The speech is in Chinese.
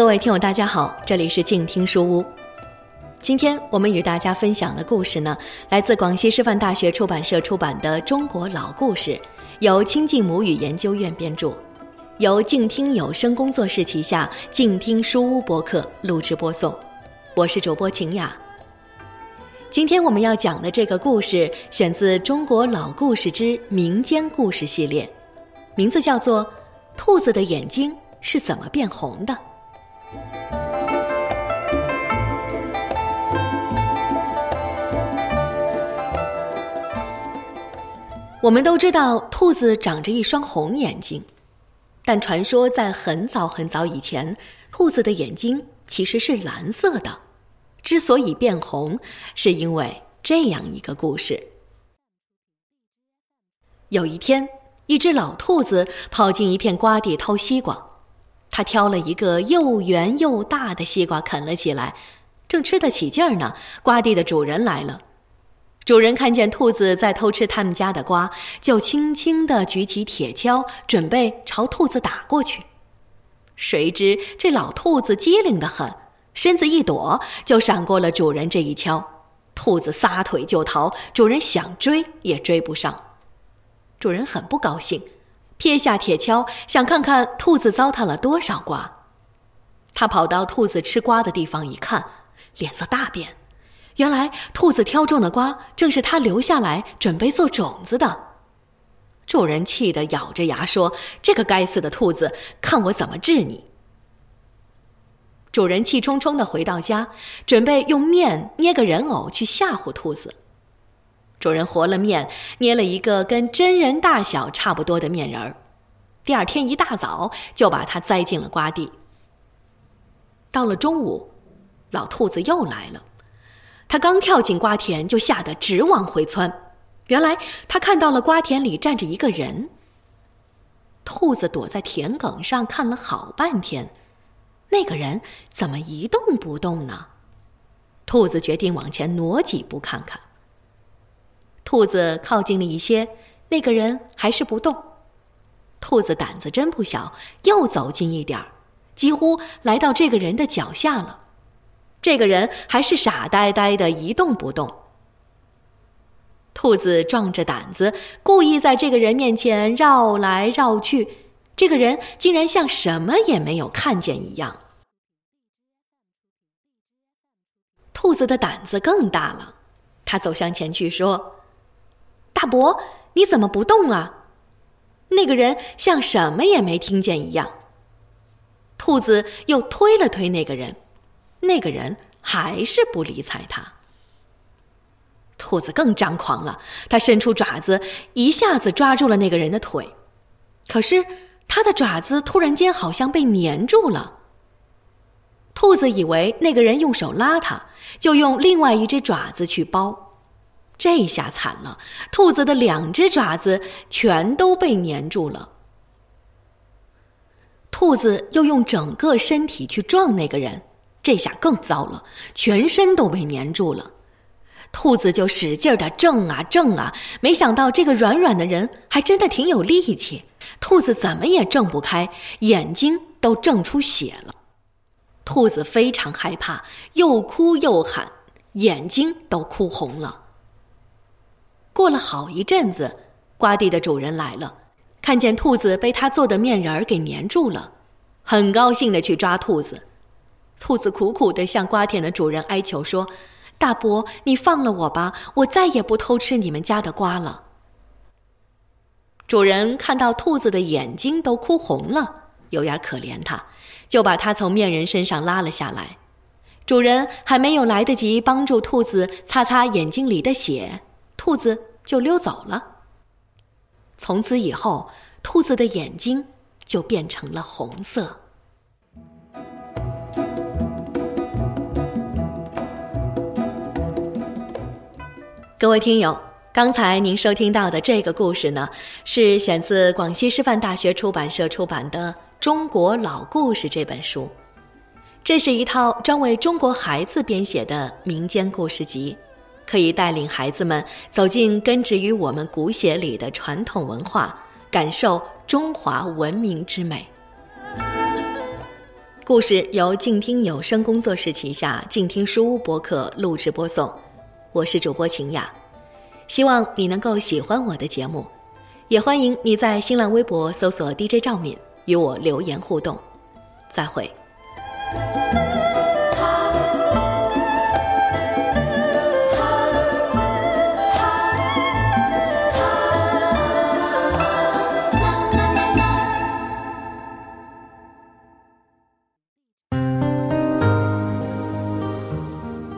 各位听友，大家好，这里是静听书屋。今天我们与大家分享的故事呢，来自广西师范大学出版社出版的《中国老故事》，由亲近母语研究院编著，由静听有声工作室旗下静听书屋播客录制播送。我是主播晴雅。今天我们要讲的这个故事，选自《中国老故事之民间故事系列》，名字叫做《兔子的眼睛是怎么变红的》。我们都知道兔子长着一双红眼睛，但传说在很早很早以前，兔子的眼睛其实是蓝色的。之所以变红，是因为这样一个故事：有一天，一只老兔子跑进一片瓜地偷西瓜，它挑了一个又圆又大的西瓜啃了起来，正吃得起劲儿呢，瓜地的主人来了。主人看见兔子在偷吃他们家的瓜，就轻轻地举起铁锹，准备朝兔子打过去。谁知这老兔子机灵得很，身子一躲，就闪过了主人这一锹。兔子撒腿就逃，主人想追也追不上。主人很不高兴，撇下铁锹，想看看兔子糟蹋了多少瓜。他跑到兔子吃瓜的地方一看，脸色大变。原来兔子挑中的瓜正是他留下来准备做种子的。主人气得咬着牙说：“这个该死的兔子，看我怎么治你！”主人气冲冲的回到家，准备用面捏个人偶去吓唬兔子。主人和了面，捏了一个跟真人大小差不多的面人儿。第二天一大早就把它栽进了瓜地。到了中午，老兔子又来了。他刚跳进瓜田，就吓得直往回窜。原来他看到了瓜田里站着一个人。兔子躲在田埂上看了好半天，那个人怎么一动不动呢？兔子决定往前挪几步看看。兔子靠近了一些，那个人还是不动。兔子胆子真不小，又走近一点儿，几乎来到这个人的脚下了。这个人还是傻呆呆的，一动不动。兔子壮着胆子，故意在这个人面前绕来绕去，这个人竟然像什么也没有看见一样。兔子的胆子更大了，他走向前去说：“大伯，你怎么不动啊？”那个人像什么也没听见一样。兔子又推了推那个人。那个人还是不理睬他。兔子更张狂了，他伸出爪子，一下子抓住了那个人的腿。可是他的爪子突然间好像被粘住了。兔子以为那个人用手拉他，就用另外一只爪子去包。这下惨了，兔子的两只爪子全都被粘住了。兔子又用整个身体去撞那个人。这下更糟了，全身都被粘住了。兔子就使劲的挣啊挣啊，没想到这个软软的人还真的挺有力气。兔子怎么也挣不开，眼睛都挣出血了。兔子非常害怕，又哭又喊，眼睛都哭红了。过了好一阵子，瓜地的主人来了，看见兔子被他做的面人儿给粘住了，很高兴的去抓兔子。兔子苦苦地向瓜田的主人哀求说：“大伯，你放了我吧，我再也不偷吃你们家的瓜了。”主人看到兔子的眼睛都哭红了，有点可怜它，就把它从面人身上拉了下来。主人还没有来得及帮助兔子擦擦眼睛里的血，兔子就溜走了。从此以后，兔子的眼睛就变成了红色。各位听友，刚才您收听到的这个故事呢，是选自广西师范大学出版社出版的《中国老故事》这本书。这是一套专为中国孩子编写的民间故事集，可以带领孩子们走进根植于我们骨血里的传统文化，感受中华文明之美。故事由静听有声工作室旗下静听书屋播客录制播送，我是主播秦雅，希望你能够喜欢我的节目，也欢迎你在新浪微博搜索 DJ 赵敏与我留言互动，再会。